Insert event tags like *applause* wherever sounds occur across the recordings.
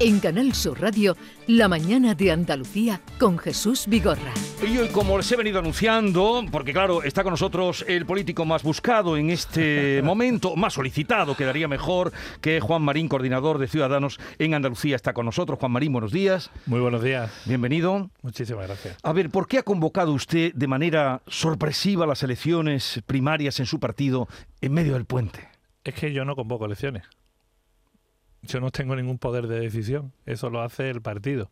En Canal Sur Radio, La mañana de Andalucía con Jesús Vigorra. Y hoy, como les he venido anunciando, porque claro, está con nosotros el político más buscado en este *laughs* momento, más solicitado, quedaría mejor, que Juan Marín, coordinador de Ciudadanos en Andalucía, está con nosotros. Juan Marín, buenos días. Muy buenos días. Bienvenido. Muchísimas gracias. A ver, ¿por qué ha convocado usted de manera sorpresiva las elecciones primarias en su partido en medio del puente? Es que yo no convoco elecciones. Yo no tengo ningún poder de decisión. Eso lo hace el partido,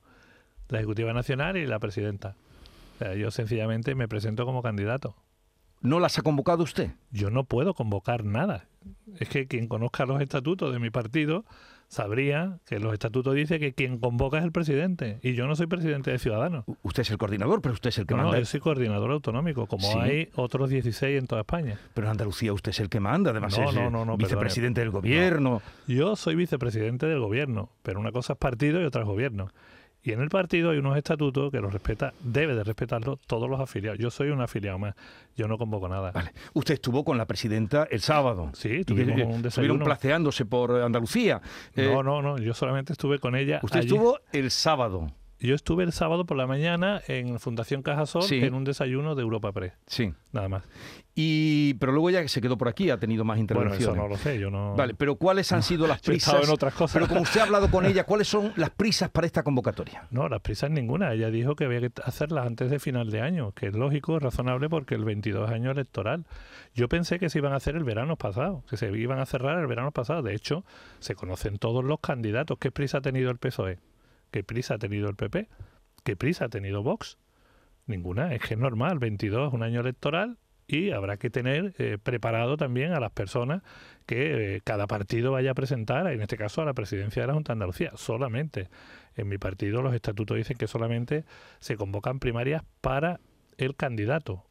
la Ejecutiva Nacional y la Presidenta. O sea, yo sencillamente me presento como candidato. ¿No las ha convocado usted? Yo no puedo convocar nada. Es que quien conozca los estatutos de mi partido sabría que los estatutos dicen que quien convoca es el presidente y yo no soy presidente de Ciudadanos. Usted es el coordinador, pero usted es el que no, manda. yo soy coordinador autonómico, como Sí. hay otros 16 en toda España. Pero en Andalucía usted es el que manda, además No, es no, no, no, vicepresidente del gobierno. Yo soy vicepresidente del gobierno, pero una cosa es partido y otra es gobierno. Y en el partido hay unos estatutos que los respeta, debe de respetarlos todos los afiliados. Yo soy un afiliado más, yo no convoco nada. Vale. Usted estuvo con la presidenta el sábado. Sí, Y tuvimos que un Estuvieron placeándose por Andalucía. Eh, No, no, no, yo solamente estuve con ella. Usted allí. estuvo el sábado. Yo estuve el sábado por la mañana en Fundación Cajasol Sí. en un desayuno de Europa Press, Sí. nada más. Y, pero luego ya se quedó por aquí, ha tenido más Bueno, intervenciones. eso no lo sé, yo no... Vale, pero ¿cuáles han *laughs* sido las Yo he prisas? en otras cosas. Pero como usted ha hablado con *laughs* ella, ¿cuáles son las prisas para esta convocatoria? No, las prisas ninguna. Ella dijo que había que hacerlas antes de final de año, que es lógico, razonable, porque el 22 es año electoral. Yo pensé que se iban a hacer el verano pasado, que se iban a cerrar el verano pasado. De hecho, se conocen todos los candidatos. ¿Qué prisa ha tenido el PSOE? ¿Qué prisa ha tenido el PP? ¿Qué prisa ha tenido Vox? Ninguna. Es que es normal. 22 es un año electoral y habrá que tener eh, preparado también a las personas que eh, cada partido vaya a presentar, en este caso a la presidencia de la Junta de Andalucía, solamente. En mi partido los estatutos dicen que solamente se convocan primarias para el candidato.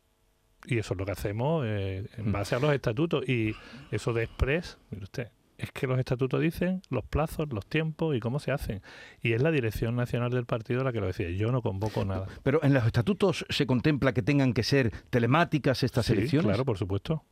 Y eso es lo que hacemos eh, en Mm. base a los estatutos. Y eso de Express, mire usted, es que los estatutos dicen los plazos, los tiempos y cómo se hacen. Y es la dirección nacional del partido la que lo decide. Yo no convoco nada. Pero en los estatutos se contempla que tengan que ser telemáticas estas Sí, elecciones. claro, por supuesto.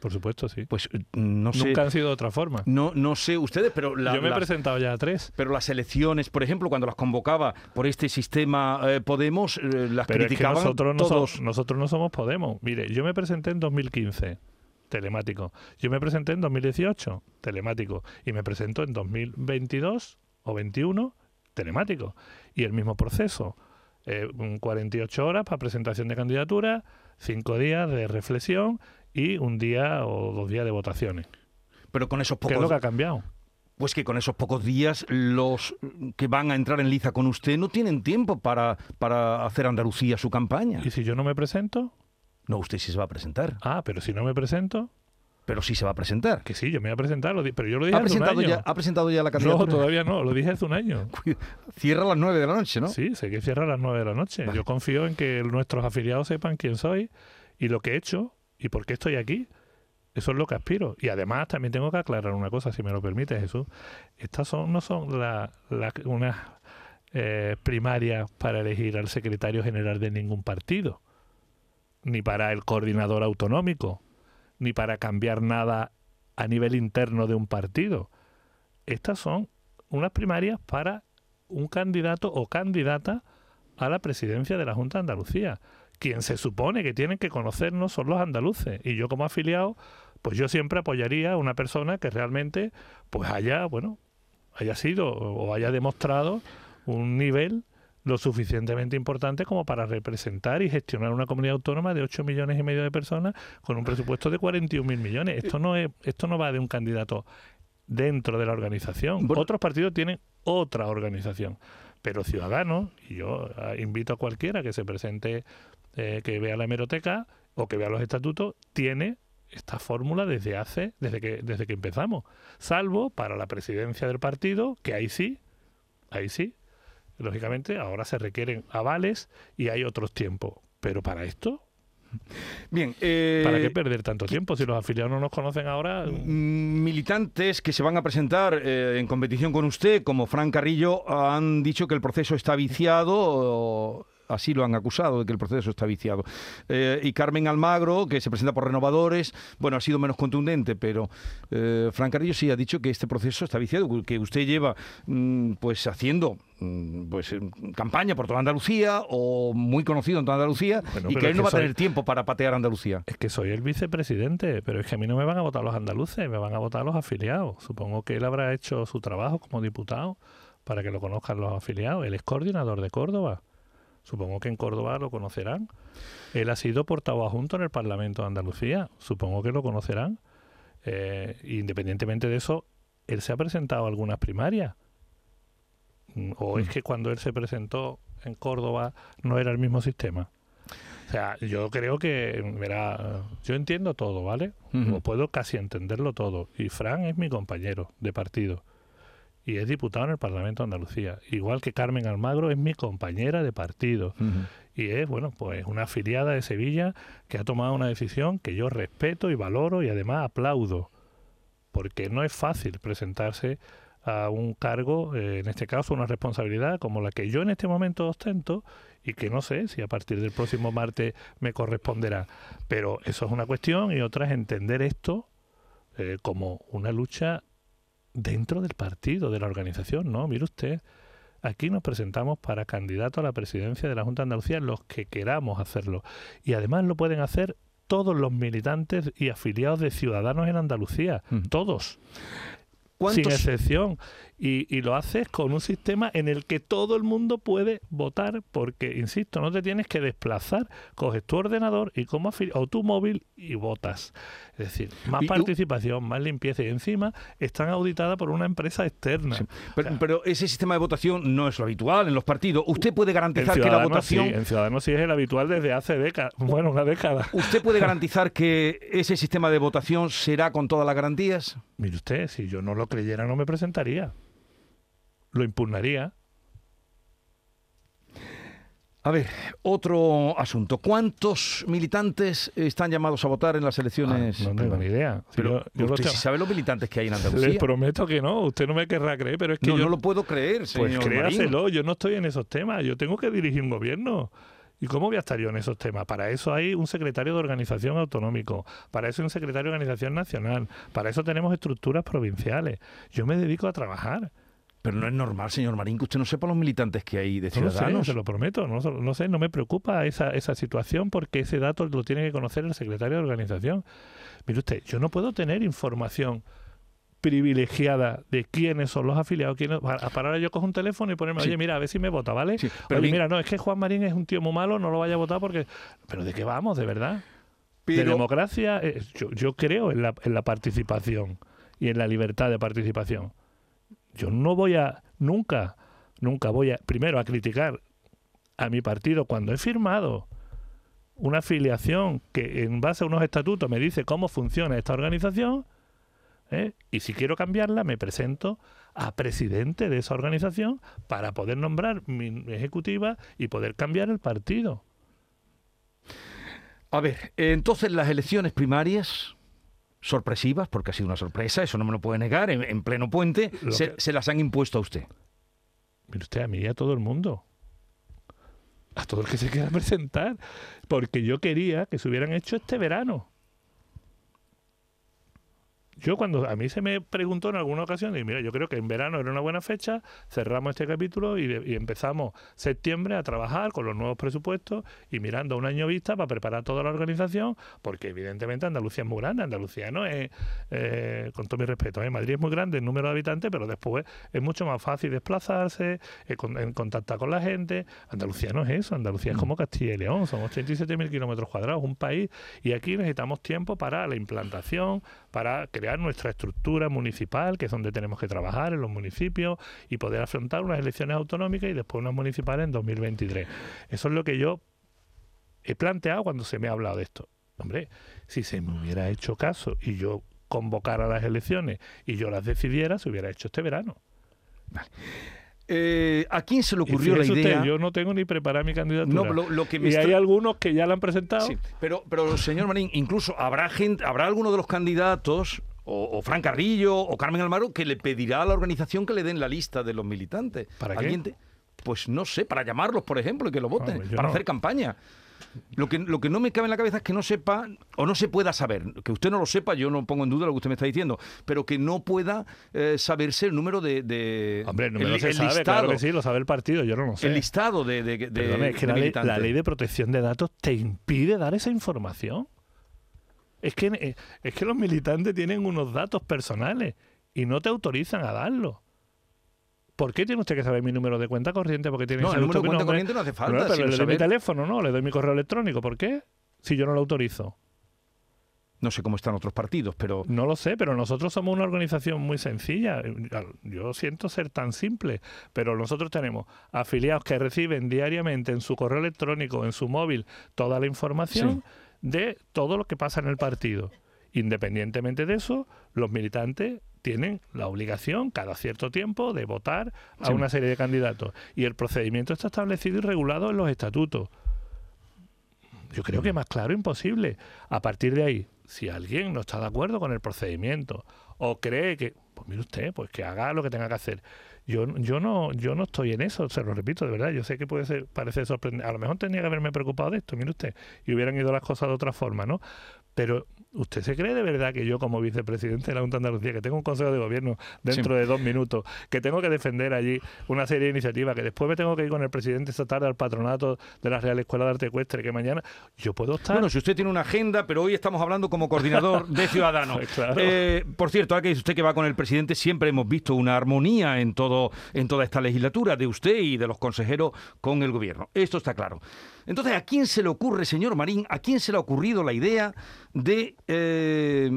Por supuesto, sí. Pues eh, no sé, Nunca han sido de otra forma. no, no sé ustedes, pero la- Yo me he presentado ya a tres. Pero las elecciones, por ejemplo, cuando las convocaba por este sistema eh, Podemos, eh, las Pero es que criticaban nosotros no, todos. somos, nosotros no somos Podemos. Mire, yo me presenté en 2015, telemático. Yo me presenté en 2018, telemático. Y me presento en 2022 o 21, telemático. Y el mismo proceso. Eh, un 48 horas para presentación de candidatura, 5 días de reflexión y un día o dos días de votaciones. Pero con esos ¿Qué es lo pocos, que ha cambiado? pues que con esos pocos días los que van a entrar en liza con usted no tienen tiempo para, para hacer Andalucía su campaña. ¿Y si yo no me presento? No, usted sí se va a presentar, Ah, pero si no me presento, pero sí se va a presentar. que sí, yo me voy a presentar, lo pero yo lo dije ¿Ha hace un año. ya, ¿Ha presentado ya la No, candidatura? todavía no, lo dije hace un año. *laughs* Cierra a las nueve de la noche, ¿no? Sí, sé que cierra a las 9 de la noche. Vale. Yo confío en que nuestros afiliados sepan quién soy y lo que he hecho y por qué estoy aquí. Eso es lo que aspiro. Y además también tengo que aclarar una cosa, si me lo permite, Jesús. Estas son, no son la- la- unas eh, primarias para elegir al secretario general de ningún partido, ni para el coordinador autonómico, ni para cambiar nada a nivel interno de un partido. Estas son unas primarias para un candidato o candidata a la presidencia de la Junta de Andalucía. Quien se supone que tienen que conocernos son los andaluces. Y yo como afiliado, pues yo siempre apoyaría a una persona que realmente pues haya, bueno, haya sido o haya demostrado un nivel lo suficientemente importante como para representar y gestionar una comunidad autónoma de 8 millones y medio de personas con un presupuesto de 41 mil millones. Esto no es, esto no va de un candidato dentro de la organización. Bueno. Otros partidos tienen otra organización. Pero Ciudadanos, y yo ah, invito a cualquiera que se presente, eh, que vea la hemeroteca o que vea los estatutos, tiene esta fórmula desde hace, desde que, desde que empezamos. Salvo para la presidencia del partido, que ahí sí, ahí sí. Lógicamente, ahora se requieren avales y hay otros tiempos. Pero para esto, Bien, eh, ¿para qué perder tanto tiempo? Si los afiliados no nos conocen ahora, Militantes que se van a presentar eh, en competición con usted, como Fran Carrillo, han dicho que el proceso está viciado. Así lo han acusado, de que el proceso está viciado. Eh, y Carmen Almagro, que se presenta por renovadores, bueno, ha sido menos contundente, pero eh, Fran Carrillo sí ha dicho que este proceso está viciado, que usted lleva mm, pues haciendo mm, pues eh, campaña por toda Andalucía o muy conocido en toda Andalucía Bueno, y que él no va a soy- tener tiempo para patear Andalucía. Es que soy el vicepresidente, pero es que a mí no me van a votar los andaluces, me van a votar los afiliados. Supongo que él habrá hecho su trabajo como diputado para que lo conozcan los afiliados. Él es coordinador de Córdoba. Supongo que en Córdoba lo conocerán. Él ha sido portavoz adjunto en el Parlamento de Andalucía. Supongo que lo conocerán. Eh, independientemente de eso, él se ha presentado a algunas primarias. Mm, O es que cuando él se presentó en Córdoba no era el mismo sistema. O sea, yo creo que, verá, yo entiendo todo, ¿vale? O puedo casi entenderlo todo. Y Fran es mi compañero de partido. Y es diputado en el Parlamento de Andalucía. Igual que Carmen Almagro es mi compañera de partido. Y es, bueno, pues una afiliada de Sevilla que ha tomado una decisión que yo respeto y valoro y además aplaudo. Porque no es fácil presentarse a un cargo, eh, en este caso una responsabilidad como la que yo en este momento ostento y que no sé si a partir del próximo martes me corresponderá. Pero eso es una cuestión y otra es entender esto eh, como una lucha dentro del partido, de la organización. No, mire usted, aquí nos presentamos para candidato a la presidencia de la Junta de Andalucía los que queramos hacerlo. Y además lo pueden hacer todos los militantes y afiliados de Ciudadanos en Andalucía, Ujú. todos sin ¿Cuántos, excepción. Y, y lo haces con un sistema en el que todo el mundo puede votar, porque, insisto, no te tienes que desplazar, coges tu ordenador y como o tu móvil y votas. Es decir, más Y- participación, más limpieza y encima están auditadas por una empresa externa. Sí. Pero, O sea, pero ese sistema de votación no es lo habitual en los partidos. ¿Usted puede garantizar que la votación... sí, en Ciudadanos sí es el habitual desde hace décadas, *laughs* bueno, una década. ¿Usted puede *laughs* garantizar que ese sistema de votación será con todas las garantías? Mire usted, si yo no lo creyera no me presentaría. Lo impugnaría. A ver, otro asunto. ¿Cuántos militantes están llamados a votar en las elecciones? Ah, no tengo ni idea. Si Pero yo- yo usted sí sabe los militantes que hay en Les Andalucía. prometo que no, usted no me querrá creer, pero es que No, yo no lo puedo creer, señor Pues Marín. créaselo, yo no estoy en esos temas, yo tengo que dirigir un gobierno. ¿Y cómo voy a estar yo en esos temas? Para eso hay un secretario de organización autonómico, para eso hay un secretario de organización nacional, para eso tenemos estructuras provinciales. Yo me dedico a trabajar. Pero no es normal, señor Marín, que usted no sepa los militantes que hay de No Ciudadanos. se lo prometo, no, no sé, no me preocupa esa, esa situación porque ese dato lo tiene que conocer el secretario de organización. Mire usted, yo no puedo tener información privilegiada de quiénes son los afiliados, quiénes, para, ahora yo cojo un teléfono y ponerme, Sí. oye, mira, a ver si me vota, ¿vale? Sí, pero Oye, bien- mira, no, es que Juan Marín es un tío muy malo, no lo vaya a votar porque... ¿Pero de qué vamos, de verdad? De democracia, eh, yo, yo creo en la, en la participación y en la libertad de participación. Yo no voy a, nunca, nunca voy a, primero, a criticar a mi partido cuando he firmado una afiliación que en base a unos estatutos me dice cómo funciona esta organización, ¿eh? y si quiero cambiarla me presento a presidente de esa organización para poder nombrar mi ejecutiva y poder cambiar el partido. A ver, entonces las elecciones primarias sorpresivas, porque ha sido una sorpresa, eso no me lo puede negar, en, en pleno puente, se, que- se las han impuesto a usted. Mire usted, a mí y a todo el mundo. A todo el que se quiera *laughs* presentar. Porque yo quería que se hubieran hecho este verano. Yo cuando a mí se me preguntó en alguna ocasión, y mira, yo creo que en verano era una buena fecha, cerramos este capítulo y, y empezamos septiembre a trabajar con los nuevos presupuestos y mirando a un año vista para preparar toda la organización, porque evidentemente Andalucía es muy grande, Andalucía no es, eh, con todo mi respeto, ¿eh? Madrid es muy grande en número de habitantes, pero después es mucho más fácil desplazarse, eh, con- en contactar con la gente. Andalucía no es eso, Andalucía es como Castilla y León, son 87.000 kilómetros cuadrados, un país, y aquí necesitamos tiempo para la implantación, para crear nuestra estructura municipal, que es donde tenemos que trabajar en los municipios, y poder afrontar unas elecciones autonómicas y después unas municipales en 2023. Eso es lo que yo he planteado cuando se me ha hablado de esto. Hombre, si se me hubiera hecho caso y yo convocara las elecciones y yo las decidiera, se hubiera hecho este verano. Eh, ¿A quién se le ocurrió la usted, idea? yo no tengo ni preparada mi candidatura. No, lo, lo que me y hay algunos que ya la han presentado. Sí, pero, pero señor Marín, incluso habrá gente, habrá alguno de los candidatos, o, o Fran Carrillo, o Carmen Almaro, que le pedirá a la organización que le den la lista de los militantes. ¿Para qué? ¿Alguien te- pues no sé, para llamarlos, por ejemplo, y que lo voten, Hombre, para no. hacer campaña. Lo que, lo que no me cabe en la cabeza es que no sepa o no se pueda saber, que usted no lo sepa, yo no pongo en duda lo que usted me está diciendo, pero que no pueda eh, saberse el número de... de- Hombre, el número el- se el sabe, listado, claro que sí, lo sabe el partido, yo no lo sé. el listado de, de, de- Perdone, es que la ley, la militantes. ley de protección de datos te impide dar esa información. Es que, eh, es que los militantes tienen unos datos personales y no te autorizan a darlo. ¿Por qué tiene usted que saber mi número de cuenta corriente? Porque tiene No, el número de cuenta corriente no hace falta. No, pero le doy mi teléfono, ¿no? Le doy mi correo electrónico. ¿Por qué? Si yo no lo autorizo. No sé cómo están otros partidos, pero... No lo sé, pero nosotros somos una organización muy sencilla. Yo siento ser tan simple, pero nosotros tenemos afiliados que reciben diariamente en su correo electrónico, en su móvil, toda la información de todo lo que pasa en el partido. Independientemente de eso, los militantes tienen la obligación cada cierto tiempo de votar a Sí. una serie de candidatos. Y el procedimiento está establecido y regulado en los estatutos. Yo creo que más claro imposible. A partir de ahí, si alguien no está de acuerdo con el procedimiento o cree que, pues mire usted, pues que haga lo que tenga que hacer. Yo, yo no, yo no estoy en eso, se lo repito, de verdad. Yo sé que puede ser, parece sorprendente. A lo mejor tenía que haberme preocupado de esto, mire usted, y hubieran ido las cosas de otra forma, ¿no? Pero ¿usted se cree de verdad que yo como vicepresidente de la Junta de Andalucía, que tengo un consejo de gobierno dentro de dos minutos, que tengo que defender allí una serie de iniciativas, que después me tengo que ir con el presidente esta tarde al patronato de la Real Escuela de Arte Ecuestre, que mañana yo puedo estar... Bueno, si usted tiene una agenda, pero hoy estamos hablando como coordinador de *laughs* Ciudadanos. Pues claro. Eh, por cierto, ahora que dice usted que va con el presidente, siempre hemos visto una armonía en todo en toda esta legislatura de usted y de los consejeros con el gobierno. Esto está claro. Entonces, ¿a quién se le ocurre, señor Marín, a quién se le ha ocurrido la idea de eh,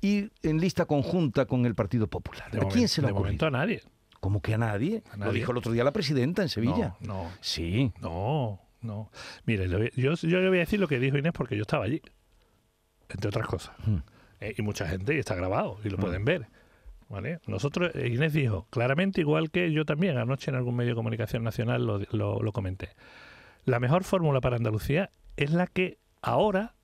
ir en lista conjunta con el Partido Popular? de ¿A quién se ocurrido? momento a nadie. ¿Cómo que a nadie? A Lo dijo el otro día la presidenta en Sevilla. No, no, Sí. no, no. Mire, yo, yo le voy a decir lo que dijo Inés porque yo estaba allí, entre otras cosas. Mm. Eh, y mucha gente, y está grabado, y lo Mm. pueden ver. ¿Vale? Nosotros, eh, Inés dijo, claramente, igual que yo también, anoche en algún medio de comunicación nacional lo, lo- lo comenté. La mejor fórmula para Andalucía es la que ahora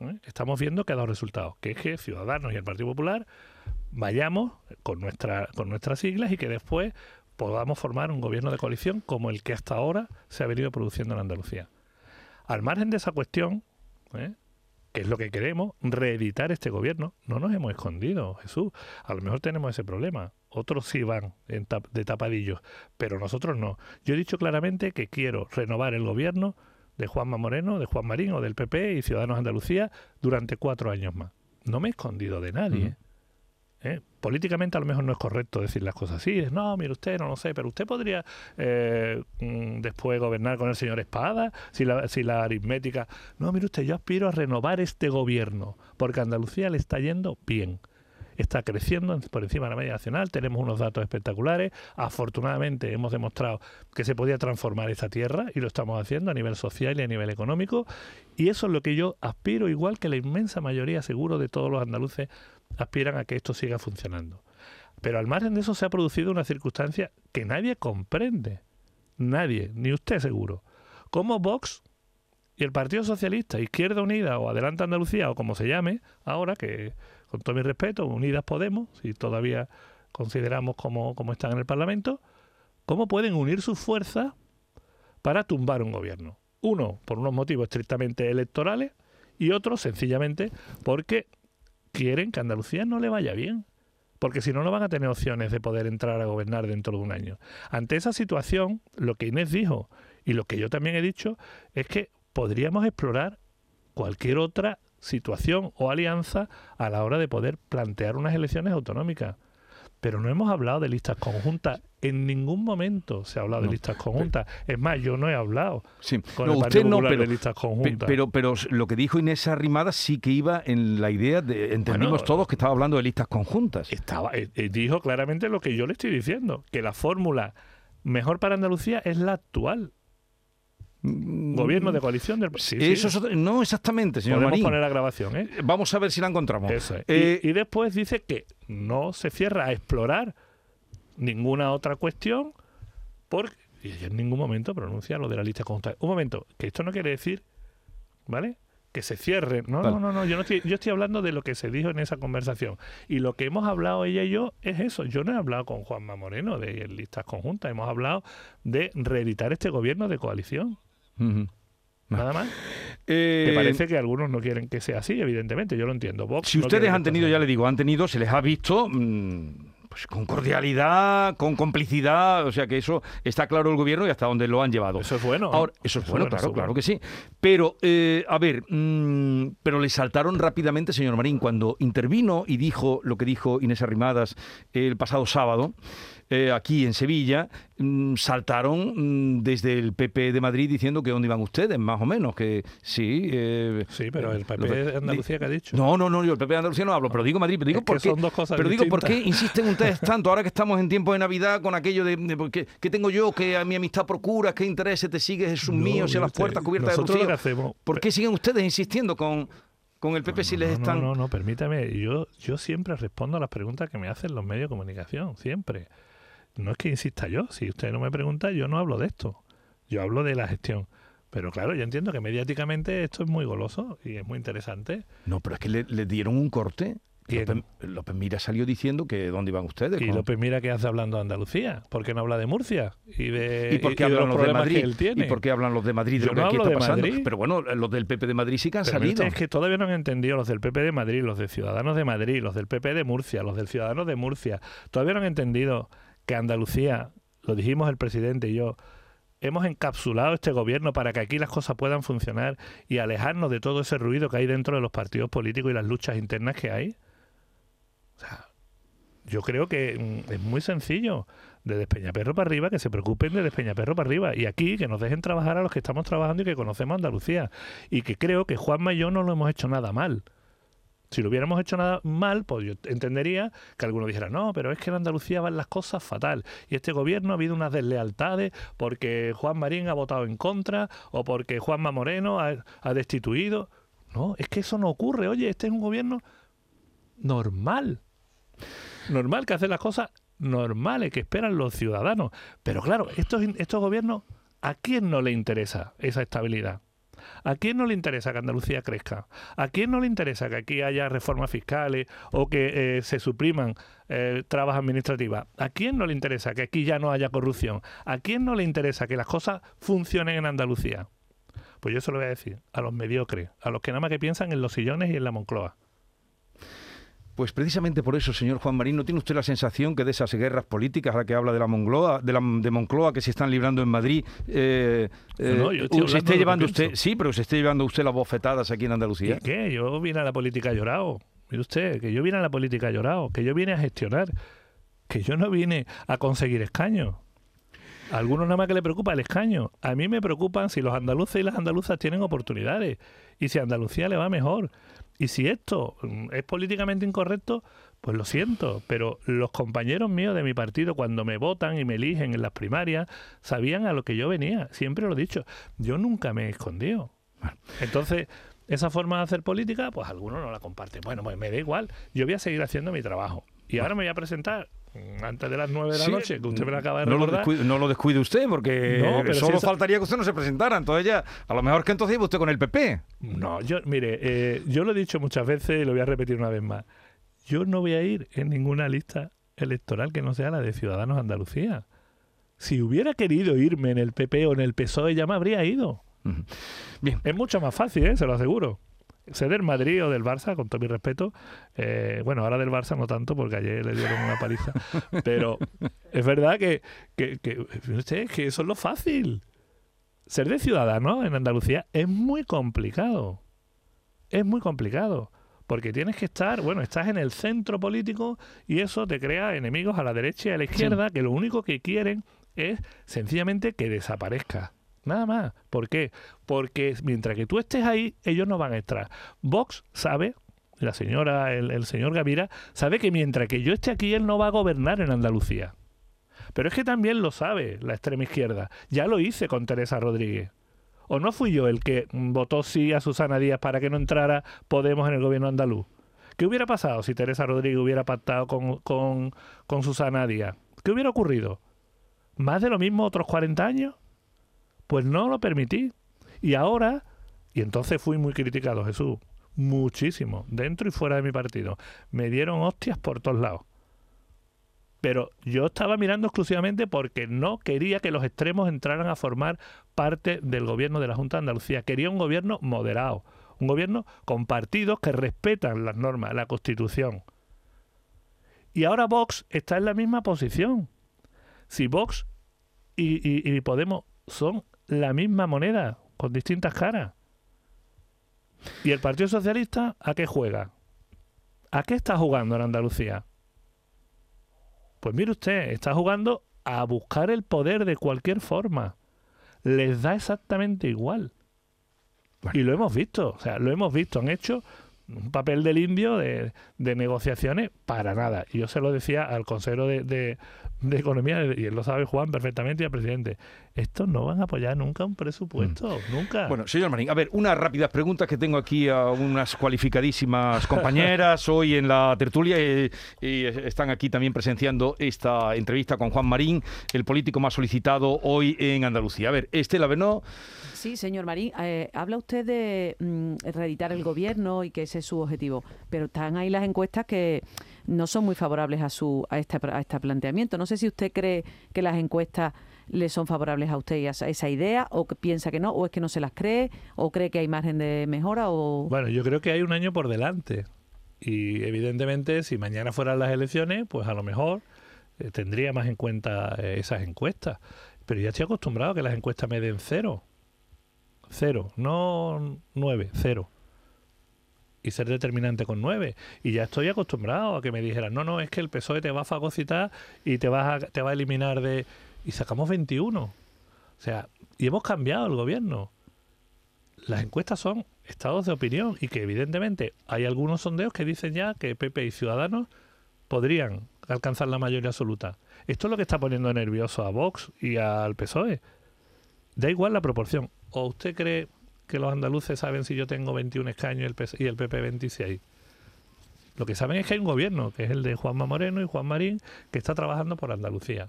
¿eh? estamos viendo que ha dado resultados, que es que Ciudadanos y el Partido Popular vayamos con, nuestra, con nuestras siglas y que después podamos formar un gobierno de coalición como el que hasta ahora se ha venido produciendo en Andalucía. Al margen de esa cuestión, ¿eh? que es lo que queremos, reeditar este gobierno, no nos hemos escondido, Jesús. A lo mejor tenemos ese problema. Otros sí van de tapadillos, pero nosotros no. Yo he dicho claramente que quiero renovar el gobierno de Juanma Moreno, de Juan Marín o del PP y Ciudadanos Andalucía durante cuatro años más. No me he escondido de nadie. Ujú. ¿eh? Políticamente a lo mejor no es correcto decir las cosas así. Es, no, mire usted, no lo sé, pero usted podría eh, mm, después gobernar con el señor Espada, si la, si la aritmética... No, mire usted, yo aspiro a renovar este gobierno, porque a Andalucía le está yendo bien. Está creciendo en- por encima de la media nacional, tenemos unos datos espectaculares. Afortunadamente hemos demostrado que se podía transformar esta tierra y lo estamos haciendo a nivel social y a nivel económico. Y eso es lo que yo aspiro, igual que la inmensa mayoría, seguro, de todos los andaluces aspiran a que esto siga funcionando. Pero al margen de eso se ha producido una circunstancia que nadie comprende. Nadie, ni usted seguro. Cómo Vox y el Partido Socialista, Izquierda Unida o Adelante Andalucía o como se llame ahora, que con todo mi respeto, Unidas Podemos, si todavía consideramos como, como están en el Parlamento, cómo pueden unir sus fuerzas para tumbar un gobierno. Uno, por unos motivos estrictamente electorales y otro, sencillamente, porque quieren que Andalucía no le vaya bien. Porque si no, no van a tener opciones de poder entrar a gobernar dentro de un año. Ante esa situación, lo que Inés dijo y lo que yo también he dicho es que podríamos explorar cualquier otra situación o alianza a la hora de poder plantear unas elecciones autonómicas. Pero no hemos hablado de listas conjuntas. En ningún momento se ha hablado No. de listas conjuntas. Es más, yo no he hablado Sí. con No, el usted no, pero, de listas conjuntas. pero, pero lo que dijo Inés Arrimada sí que iba en la idea de. Entendimos Bueno, todos que estaba hablando de listas conjuntas. estaba eh, eh, dijo claramente lo que yo le estoy diciendo, que la fórmula mejor para Andalucía es la actual. Gobierno de coalición del sí. Mm, es no exactamente, señor Podemos Marín. poner la grabación, ¿eh? Vamos a ver si la encontramos. Eso es. Eh, y, y después dice que no se cierra a explorar ninguna otra cuestión porque y ella en ningún momento pronuncia lo de la lista conjunta. Un momento, que esto no quiere decir, ¿vale? que se cierre. No, Vale. no, no, no. Yo, no estoy, yo estoy hablando de lo que se dijo en esa conversación. Y lo que hemos hablado ella y yo es eso. Yo no he hablado con Juanma Moreno de listas conjuntas. Hemos hablado de reeditar este gobierno de coalición. Nada más. Eh, Que parece que algunos no quieren que sea así, evidentemente. Yo lo entiendo. Vox Si no ustedes han tenido, ya le digo, han tenido, se les ha visto mm, pues con cordialidad, con complicidad, o sea que eso está claro el gobierno y hasta dónde lo han llevado. Eso es bueno. Ahora, eso es bueno, claro, claro que sí. Pero, eh, a ver, mm, pero le saltaron rápidamente, señor Marín, cuando intervino y dijo lo que dijo Inés Arrimadas el pasado sábado. Eh, aquí en Sevilla, mm, saltaron mm, desde el PP de Madrid diciendo que dónde iban ustedes, más o menos, que sí. eh, Sí, pero el PP de Andalucía que ha dicho. no, no, no, yo el PP de Andalucía no hablo, pero digo Madrid, pero digo Es que por qué. son dos cosas pero digo por qué insisten ustedes *laughs* tanto ahora que estamos en tiempo de Navidad con aquello de, de porque- ¿qué tengo yo que a mi amistad procura, qué interés te sigue Jesús No, mío, si a las usted- puertas cubiertas de que rocío? hacemos- ¿Por qué siguen ustedes insistiendo con, con el PP si les están No, no, no, permítame. Yo, yo siempre respondo a las preguntas que me hacen los medios de comunicación, siempre. No es que insista yo. Si usted no me pregunta, yo no hablo de esto. Yo hablo de la gestión. Pero claro, yo entiendo que mediáticamente esto es muy goloso y es muy interesante. No, pero es que le, le dieron un corte. López, López Mira salió diciendo que dónde iban ustedes. Y con- López mira qué hace hablando de Andalucía. ¿Por qué no habla de Murcia? Y de, ¿Y por qué y de hablan los los de Madrid? ¿Y por qué hablan los de Madrid de Yo lo que no aquí está de pasando? Madrid. Pero bueno, los del PP de Madrid sí que han Pero salido. es que todavía no han entendido los del PP de Madrid, los de Ciudadanos de Madrid, los del PP de Murcia, los del Ciudadanos de Murcia. Todavía no han entendido que Andalucía, lo dijimos el presidente y yo, hemos encapsulado este gobierno para que aquí las cosas puedan funcionar y alejarnos de todo ese ruido que hay dentro de los partidos políticos y las luchas internas que hay. O sea, yo creo que mm, es muy sencillo. De Despeñaperro para arriba, que se preocupen de Despeñaperro para arriba. Y aquí, que nos dejen trabajar a los que estamos trabajando y que conocemos Andalucía. Y que creo que Juanma y yo no lo hemos hecho nada mal. Si lo hubiéramos hecho nada mal, pues yo entendería que alguno dijera, no, pero es que en Andalucía van las cosas fatal. Y este gobierno ha habido unas deslealtades porque Juan Marín ha votado en contra o porque Juanma Moreno ha, ha destituido. No, es que eso no ocurre. Oye, este es un gobierno normal. Normal que hace las cosas normales que esperan los ciudadanos. Pero claro, estos, estos gobiernos, ¿a quién no le interesa esa estabilidad? ¿A quién no le interesa que Andalucía crezca? ¿A quién no le interesa que aquí haya reformas fiscales o que eh, se supriman eh, trabas administrativas? ¿A quién no le interesa que aquí ya no haya corrupción? ¿A quién no le interesa que las cosas funcionen en Andalucía? Pues yo se lo voy a decir, a los mediocres, a los que nada más que piensan en los sillones y en la Moncloa. Pues precisamente por eso, señor Juan Marín, ¿no tiene usted la sensación que de esas guerras políticas a la que habla de la Moncloa, de la de Moncloa que se están librando en Madrid, eh, eh, No, yo estoy se esté llevando usted, sí, pero se esté llevando usted las bofetadas aquí en ¿Y Andalucía? qué? Yo vine a la política llorado. Mire usted, que yo vine a la política llorado, que yo vine a gestionar, que yo no vine a conseguir escaños. A algunos nada más que le preocupa el escaño. A mí me preocupan si los andaluces y las andaluzas tienen oportunidades y si a Andalucía le va mejor. Y si esto mm, es políticamente incorrecto, pues lo siento, pero los compañeros míos de mi partido, cuando me votan y me eligen en las primarias, sabían a lo que yo venía. Siempre lo he dicho. Yo nunca me he escondido. Entonces, esa forma de hacer política, pues algunos no la comparten. Bueno, pues me da igual. Yo voy a seguir haciendo mi trabajo. Y ahora me voy a presentar antes de las nueve de la Sí, noche, que usted me lo acaba de no lo, recordar. descuide, no lo descuide usted, porque No, solo si eso- faltaría que usted no se presentara. Entonces ya, a lo mejor que entonces iba usted con el PP. No, yo, mire, eh, yo lo he dicho muchas veces y lo voy a repetir una vez más. Yo no voy a ir en ninguna lista electoral que no sea la de Ciudadanos Andalucía. Si hubiera querido irme en el PP o en el PSOE, ya me habría ido. Bien, Es mucho más fácil, ¿eh? se lo aseguro. Ser del Madrid o del Barça, con todo mi respeto. eh, bueno, ahora del Barça no tanto, porque ayer le dieron una paliza. *laughs* Pero es verdad que, que, que eso es lo fácil. Ser de ciudadano en Andalucía es muy complicado. Es muy complicado. Porque tienes que estar, bueno, estás en el centro político y eso te crea enemigos a la derecha y a la izquierda que lo único que quieren es sencillamente que desaparezca. Nada más. ¿Por qué? Porque mientras que tú estés ahí, ellos no van a estar. Vox sabe, la señora, el, señor Gavira, sabe que mientras que yo esté aquí, él no va a gobernar en Andalucía. Pero es que también lo sabe la extrema izquierda. Ya lo hice con Teresa Rodríguez. ¿O no fui yo el que votó sí a Susana Díaz para que no entrara Podemos en el gobierno andaluz? ¿Qué hubiera pasado si Teresa Rodríguez hubiera pactado con, con, con Susana Díaz? ¿Qué hubiera ocurrido? ¿Más de lo mismo otros 40 años? Pues no lo permití. Y ahora, Y entonces fui muy criticado, Jesús. Muchísimo, dentro y fuera de mi partido. Me dieron hostias por todos lados. Pero yo estaba mirando exclusivamente porque no quería que los extremos entraran a formar parte del gobierno de la Junta de Andalucía. Quería un gobierno moderado, un gobierno con partidos que respetan las normas, la Constitución. Y ahora Vox está en la misma posición. Si Vox y, y Podemos son la misma moneda, con distintas caras. ¿Y el Partido Socialista a qué juega? ¿A qué está jugando en Andalucía? Pues mire usted, está jugando a buscar el poder de cualquier forma. Les da exactamente igual. Y lo hemos visto, o sea, lo hemos visto. Han hecho un papel del indio de, negociaciones para nada. Y yo se lo decía al consejero de, de Economía, y él lo sabe Juan perfectamente y al presidente, estos no van a apoyar nunca un presupuesto, mm. nunca. Bueno, señor Marín, a ver, unas rápidas preguntas que tengo aquí a unas cualificadísimas compañeras *laughs* hoy en la tertulia y, están aquí también presenciando esta entrevista con Juan Marín, el político más solicitado hoy en Andalucía. A ver, Estela Benó. Sí, señor Marín, eh, habla usted de mm, reeditar el gobierno y que ese es su objetivo, pero están ahí las encuestas que no son muy favorables a su a este, a este planteamiento. No sé si usted cree que las encuestas le son favorables a usted y a esa idea, o que piensa que no, o es que no se las cree, o cree que hay margen de mejora, o... Bueno, yo creo que hay un año por delante. Y evidentemente, si mañana fueran las elecciones, pues a lo mejor eh, tendría más en cuenta eh, esas encuestas. Pero ya estoy acostumbrado a que las encuestas me den cero. Cero, no nueve, cero y ser determinante con nueve. Y ya estoy acostumbrado a que me dijeran, no, no, es que el PSOE te va a fagocitar y te, vas a, te va a eliminar de... Y sacamos 21. O sea, y hemos cambiado el gobierno. Las encuestas son estados de opinión y que evidentemente hay algunos sondeos que dicen ya que PP y Ciudadanos podrían alcanzar la mayoría absoluta. Esto es lo que está poniendo nervioso a Vox y al PSOE. Da igual la proporción. ¿O usted cree que los andaluces saben si yo tengo 21 escaños y el, PP 26. Lo que saben es que hay un gobierno, que es el de Juanma Moreno y Juan Marín, que está trabajando por Andalucía.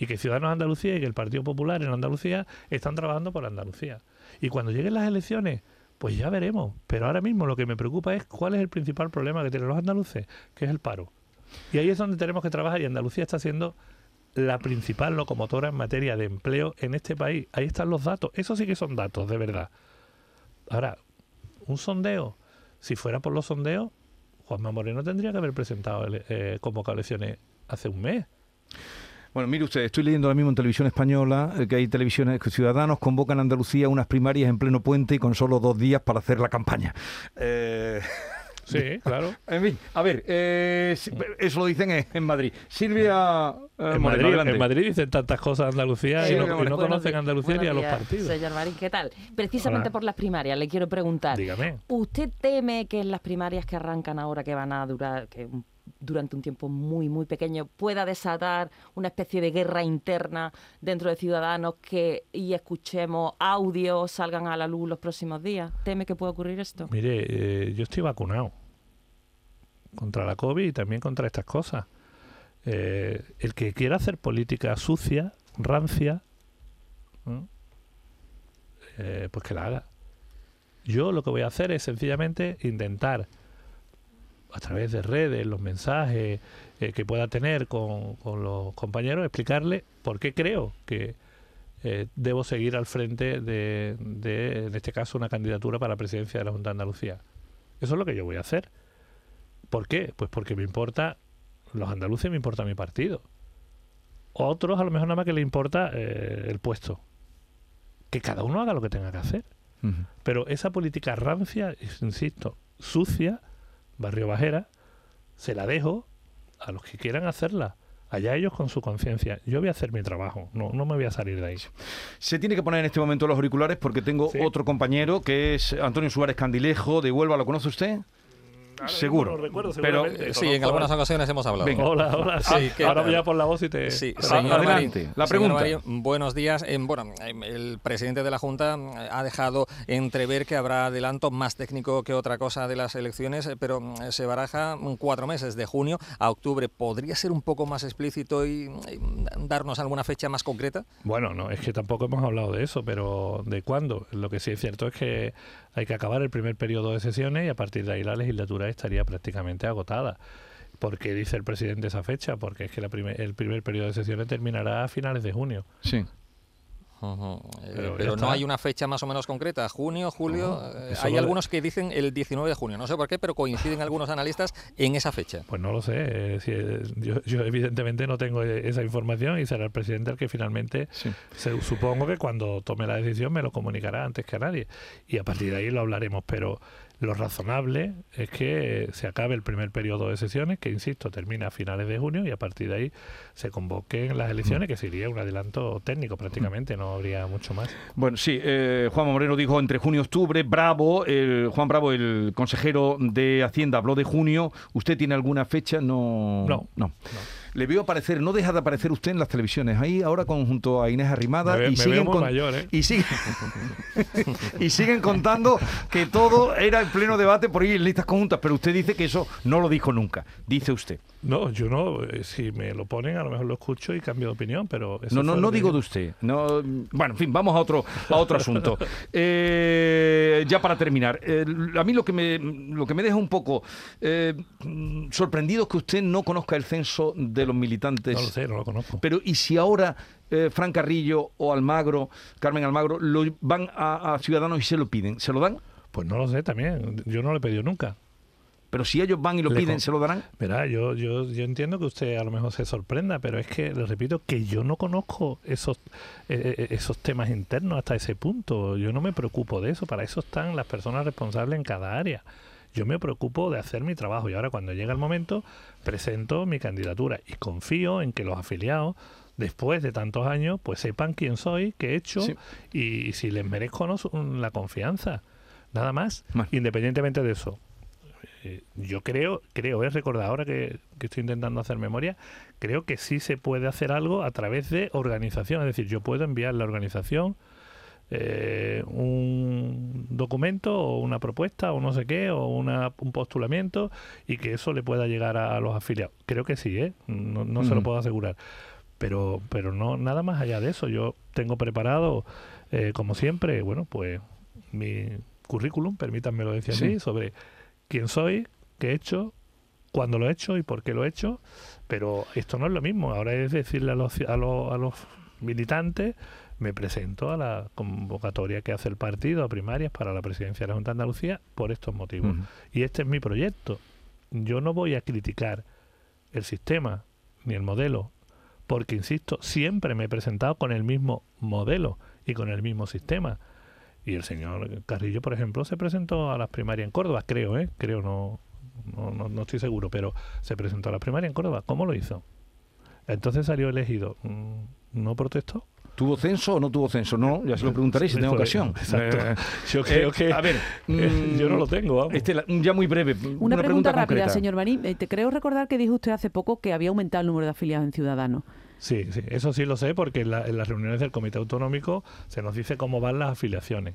Y que Ciudadanos Andalucía y que el Partido Popular en Andalucía están trabajando por Andalucía. Y cuando lleguen las elecciones, pues ya veremos. Pero ahora mismo lo que me preocupa es cuál es el principal problema que tienen los andaluces, que es el paro. Y ahí es donde tenemos que trabajar y Andalucía está siendo la principal locomotora en materia de empleo en este país. Ahí están los datos. Eso sí que son datos, de verdad. Ahora, un sondeo. Si fuera por los sondeos, Juanma Moreno tendría que haber presentado eh, convocado elecciones hace un mes. Bueno, mire usted, estoy leyendo ahora mismo en televisión española eh, que hay televisiones que ciudadanos convocan a Andalucía unas primarias en pleno puente y con solo dos días para hacer la campaña. Eh... Sí, *laughs* claro. En fin, a ver, eh, eso lo dicen en, Madrid. Silvia. Eh, en, Madrid, en, Madrid, dicen tantas cosas Andalucía y, no, conocen Andalucía ni a los partidos. Señor Marín, ¿qué tal? Precisamente por las primarias, le quiero preguntar. Dígame. ¿Usted teme que en las primarias que arrancan ahora, que van a durar, que durante un tiempo muy, muy pequeño pueda desatar una especie de guerra interna dentro de Ciudadanos que y escuchemos audios, salgan a la luz los próximos días? ¿Teme que pueda ocurrir esto? Mire, eh, yo estoy vacunado contra la COVID y también contra estas cosas. Eh, el que quiera hacer política sucia, rancia, eh, pues que la haga. Yo lo que voy a hacer es sencillamente intentar, a través de redes, los mensajes eh, que pueda tener con, los compañeros, explicarle por qué creo que debo seguir al frente de, de, en este caso, una candidatura para la presidencia de la Junta de Andalucía. Eso es lo que yo voy a hacer. ¿Por qué? Pues porque me importa, los andaluces me importa mi partido. Otros a lo mejor nada más que le importa eh, el puesto. Que cada uno haga lo que tenga que hacer. Pero esa política rancia, insisto, sucia, barrio bajera, se la dejo a los que quieran hacerla. Allá ellos con su conciencia. Yo voy a hacer mi trabajo, no, no me voy a salir de ahí. Se tiene que poner en este momento los auriculares porque tengo otro compañero que es Antonio Suárez Candilejo de Huelva. ¿Lo conoce usted? Seguro. No lo recuerdo, pero seguramente. Sí, en algunas ocasiones hemos hablado. Venga. Hola, hola. Sí, ¿qué ahora voy a por la voz y te... Sí, Ah, señor adelante, Marín. la Señor pregunta. Marín, buenos días. Eh, bueno, eh, el presidente de la Junta eh, ha dejado entrever que habrá adelanto más técnico que otra cosa de las elecciones, eh, pero mm, se baraja cuatro meses, de junio a octubre. ¿Podría ser un poco más explícito y, darnos alguna fecha más concreta? Bueno, no, es que tampoco hemos hablado de eso, pero ¿de cuándo? Lo que sí es cierto es que hay que acabar el primer periodo de sesiones y a partir de ahí la legislatura estaría prácticamente agotada. ¿Por qué dice el presidente esa fecha? Porque es que la primer- el primer periodo de sesiones terminará a finales de junio. Sí. Eh, Pero no hay una fecha más o menos concreta. Junio, julio. No, eh, hay lo algunos que dicen el 19 de junio. No sé por qué, pero coinciden algunos analistas en esa fecha. Pues no lo sé. eh, si, eh, yo, yo evidentemente no tengo esa información y será el presidente el que finalmente, Sí. se- supongo que cuando tome la decisión me lo comunicará antes que a nadie. Y a partir de ahí lo hablaremos. Pero lo razonable es que se acabe el primer periodo de sesiones, que insisto, termina a finales de junio y a partir de ahí se convoquen las elecciones, que sería un adelanto técnico prácticamente, no habría mucho más. Bueno, sí, eh, Juan Moreno dijo entre junio y octubre. Bravo, el, Juan Bravo, el consejero de Hacienda, habló de junio. ¿Usted tiene alguna fecha? No. No. No. Le veo aparecer, no deja de aparecer usted en las televisiones, ahí ahora con, junto a Inés Arrimada. Me ve- y me siguen con- mayor, ¿eh? Y siguen, *laughs* *laughs* y siguen contando que todo era el pleno debate por ir en listas conjuntas, pero usted dice que eso no lo dijo nunca, dice usted. No, yo no. eh, Si me lo ponen, a lo mejor lo escucho y cambio de opinión, pero... eso No, no, no que digo de usted. No, bueno, en fin, vamos a otro, a otro *laughs* asunto. Eh, ya para terminar, eh, a mí lo que me, lo que me deja un poco eh, mm, sorprendido es que usted no conozca el censo de los militantes. No lo sé, no lo conozco. Pero ¿y si ahora eh, Fran Carrillo o Almagro, Carmen Almagro, lo van a, a Ciudadanos y se lo piden? ¿Se lo dan? Pues no lo sé también. Yo no lo he pedido nunca. Pero si ellos van y lo Le piden, ¿se lo darán? Verá, yo, yo, yo entiendo que usted a lo mejor se sorprenda, pero es que, le repito, que yo no conozco esos, eh, eh, esos temas internos hasta ese punto. Yo no me preocupo de eso. Para eso están las personas responsables en cada área. Yo me preocupo de hacer mi trabajo y ahora cuando llega el momento presento mi candidatura y confío en que los afiliados después de tantos años pues sepan quién soy, qué he hecho Sí. y, si les merezco no la confianza. Nada más, Bueno. independientemente de eso. Eh, yo creo, creo, es recordar ahora que, que estoy intentando hacer memoria, creo que sí se puede hacer algo a través de organización. Es decir, yo puedo enviar la organización eh, un documento o una propuesta o no sé qué, o una, un postulamiento y que eso le pueda llegar a, a los afiliados. Creo que sí, ¿eh? no, no se lo puedo asegurar. Pero, pero no nada más allá de eso. Yo tengo preparado, eh, como siempre, bueno, pues mi currículum, permítanmelo decir Sí. así, sobre quién soy, qué he hecho, cuándo lo he hecho y por qué lo he hecho. Pero esto no es lo mismo. Ahora es decirle a los, a los, a los militantes, me presento a la convocatoria que hace el partido a primarias para la presidencia de la Junta de Andalucía por estos motivos. Y este es mi proyecto. Yo no voy a criticar el sistema ni el modelo, porque, insisto, siempre me he presentado con el mismo modelo y con el mismo sistema. Y el señor Carrillo, por ejemplo, se presentó a las primarias en Córdoba, creo, ¿eh? Creo, no, no, no, no estoy seguro, pero se presentó a las primarias en Córdoba. ¿Cómo lo hizo? Entonces salió elegido. Mm, ¿No protestó? ¿Tuvo censo o no tuvo censo? No, ya se lo preguntaré si *laughs* tengo ocasión. Exacto. Eh, Yo *laughs* creo eh, que... A ver, mm, yo no lo tengo, vamos. Este, la- ya muy breve. Una, pregunta, rápida, concreta. señor Marín. Eh, te creo recordar que dijo usted hace poco que había aumentado el número de afiliados en Ciudadanos. Sí, sí, eso sí lo sé porque en, la- en las reuniones del Comité Autonómico se nos dice cómo van las afiliaciones,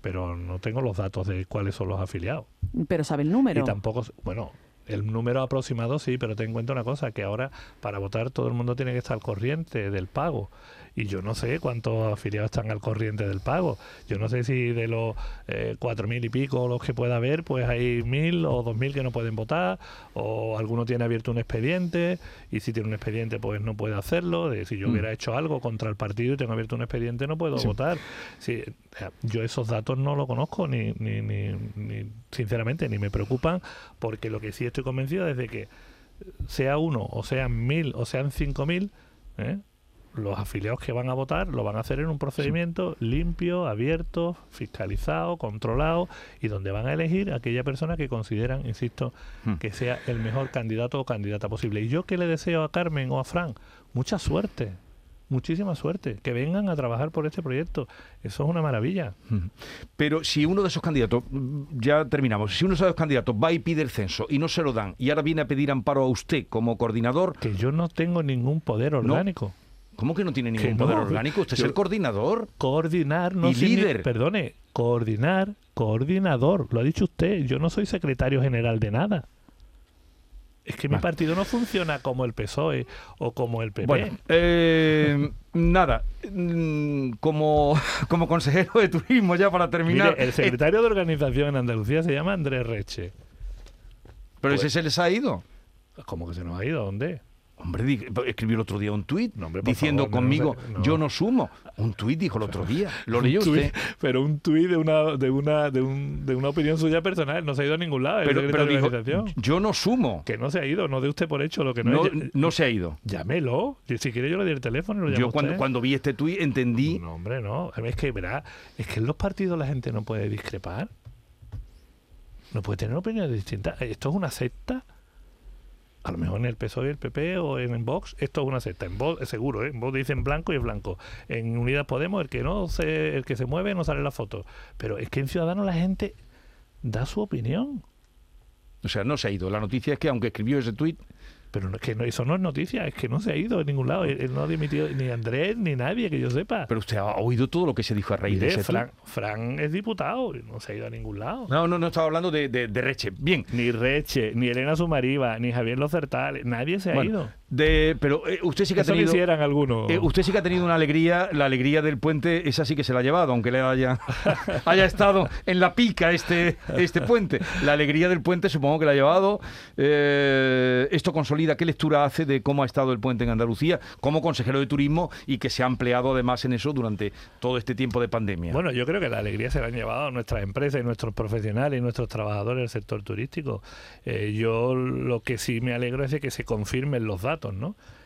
pero no tengo los datos de cuáles son los afiliados. Pero sabe el número. Y tampoco, bueno, el número aproximado sí, pero ten en cuenta una cosa, que ahora para votar todo el mundo tiene que estar al corriente del pago. Y yo no sé cuántos afiliados están al corriente del pago. Yo no sé si de los eh, cuatro mil y pico los que pueda haber, pues hay mil o dos mil que no pueden votar, o alguno tiene abierto un expediente, y si tiene un expediente, pues no puede hacerlo. De, si yo Mm. hubiera hecho algo contra el partido y tengo abierto un expediente, no puedo Sí. votar. Sí, o sea, yo esos datos no los conozco, ni, ni, ni, ni- sinceramente, ni me preocupan, porque lo que sí estoy convencido es de que sea uno, o sean mil, o sean cinco mil, ¿eh? Los afiliados que van a votar lo van a hacer en un procedimiento limpio, abierto, fiscalizado, controlado y donde van a elegir a aquella persona que consideran, insisto, Hmm. que sea el mejor candidato o candidata posible. Y yo que le deseo a Carmen o a Fran mucha suerte, muchísima suerte. Que vengan a trabajar por este proyecto. Eso es una maravilla. Mm. Pero si uno de esos candidatos, ya terminamos, si uno de esos candidatos va y pide el censo y no se lo dan y ahora viene a pedir amparo a usted como coordinador, Que yo no tengo ningún poder orgánico. ¿Cómo que no tiene ningún poder no, orgánico? Usted yo- es el coordinador. Coordinar no Y líder. Perdone, coordinar, coordinador. Lo ha dicho usted. Yo no soy secretario general de nada. Es que mi Vale. partido no funciona como el PSOE o como el PP. Bueno, eh, nada, mm, como, *laughs* como consejero de turismo, ya para terminar, Mire, el eh, secretario de organización en Andalucía se llama Andrés Reche. pero ese se les ha ido. ¿Cómo que se nos ha ido? ¿Dónde? Hombre, di- escribió el otro día un tuit No, diciendo favor, conmigo, no, no. yo no sumo. Un tuit dijo el otro día. ¿Lo leyó usted? pero un tuit de una, de una, de un, de una opinión suya personal. No se ha ido a ningún lado. Pero, de dijo, yo no sumo. Que no se ha ido. No dé usted por hecho lo que no, No, es. no se ha ido. Llámelo. Si quiere yo le doy el teléfono y lo llamo Yo cuando, cuando vi este tuit entendí... No, hombre, no. Es que, verá, es que en los partidos la gente no puede discrepar. No puede tener opiniones distintas. Esto es una secta. A lo mejor en el PSOE el PP o en, Vox, esto es una secta. En Vox, es seguro, ¿eh? En Vox dicen blanco y es blanco. En Unidas Podemos, el que no se, el que se mueve no sale la foto. Pero es que en Ciudadanos la gente da su opinión. O sea, no se ha ido. La noticia es que aunque escribió ese tuit, Pero no, es que no, eso no es noticia, es que no se ha ido a ningún lado. Él, él no ha dimitido ni Andrés ni nadie que yo sepa. pero usted ha oído todo lo que se dijo a raíz de ese. Fran, Fran es diputado y no se ha ido a ningún lado. No, no, no estaba hablando de, de, de Reche. Bien. Ni Reche, ni Elena Sumariva, ni Javier Locertal, nadie se ha Bueno, ido. De, pero eh, usted sí que ha Eso lo tenido... hicieran algunos. Eh, usted sí que ha tenido una alegría, la alegría del puente, esa sí que se la ha llevado, aunque le haya, *laughs* haya estado en la pica este, este puente. La alegría del puente supongo que la ha llevado. Eh, esto consolida, ¿qué lectura hace de cómo ha estado el puente en Andalucía como consejero de turismo y que se ha empleado además en eso durante todo este tiempo de pandemia? Bueno, yo creo que la alegría se la han llevado nuestras empresas y nuestros profesionales y nuestros trabajadores del sector turístico. Yo lo que sí me alegro es de que se confirmen los datos,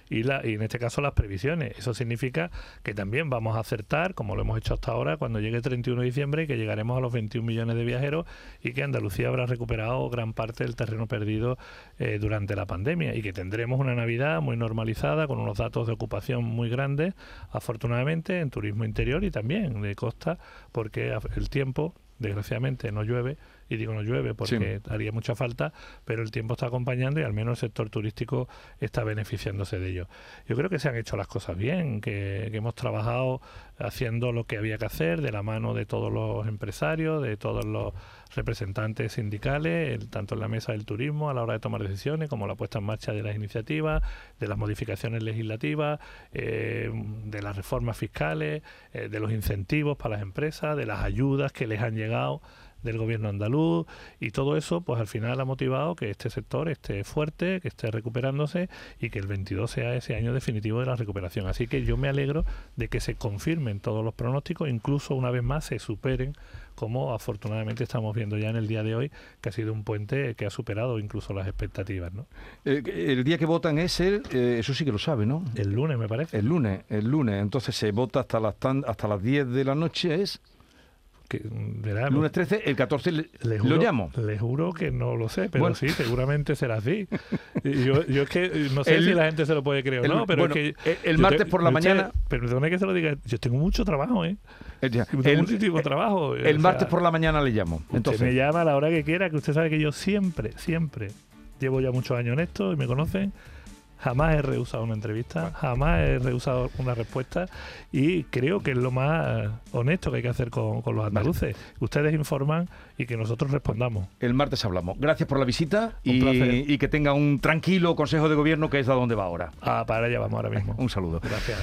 Y, la, y en este caso las previsiones. Eso significa que también vamos a acertar, como lo hemos hecho hasta ahora, cuando llegue el 31 de diciembre, que llegaremos a los 21 millones de viajeros y que Andalucía habrá recuperado gran parte del terreno perdido eh, durante la pandemia y que tendremos una Navidad muy normalizada con unos datos de ocupación muy grandes, afortunadamente, en turismo interior y también de costa, porque el tiempo, desgraciadamente, no llueve. Y digo no llueve porque haría mucha falta, pero el tiempo está acompañando y al menos el sector turístico está beneficiándose de ello. Yo creo que se han hecho las cosas bien, que, que hemos trabajado haciendo lo que había que hacer de la mano de todos los empresarios, de todos los representantes sindicales, el- tanto en la mesa del turismo a la hora de tomar decisiones, como la puesta en marcha de las iniciativas, de las modificaciones legislativas, eh, de las reformas fiscales, eh, de los incentivos para las empresas, de las ayudas que les han llegado del gobierno andaluz y todo eso pues al final ha motivado que este sector esté fuerte, que esté recuperándose y que el 22 sea ese año definitivo de la recuperación. Así que yo me alegro de que se confirmen todos los pronósticos, incluso una vez más se superen como afortunadamente estamos viendo ya en el día de hoy, que ha sido un puente que ha superado incluso las expectativas. ¿no? Eh, el día que votan es el, eh, eso sí que lo sabe, ¿no? El lunes me parece. El lunes, el lunes. Entonces se vota hasta las, tan- hasta las 10 de la noche, es Que, verá, el lunes 13, el 14 le- Le lo juro, llamo. Le juro que no lo sé, pero Bueno. sí, seguramente será así. *laughs* Yo, yo es que eh, no sé El- si la gente se lo puede creer o el- no, pero bueno, es que... el- el martes por la usted- mañana- Perdone que se lo diga, yo tengo mucho trabajo, ¿eh? El, día- Tengo el- muchísimo trabajo. el martes por la mañana le llamo. Usted Entonces, me llama a la hora que quiera, que usted sabe que yo siempre, siempre, llevo ya muchos años en esto y me conocen, jamás he rehusado una entrevista, jamás he rehusado una respuesta y creo que es lo más honesto que hay que hacer con, con los andaluces. Ustedes informan y que nosotros respondamos. el martes hablamos. Gracias por la visita Un y, y que tenga un tranquilo consejo de gobierno que es a donde va ahora. Ah, para allá vamos ahora mismo. Un saludo. Gracias.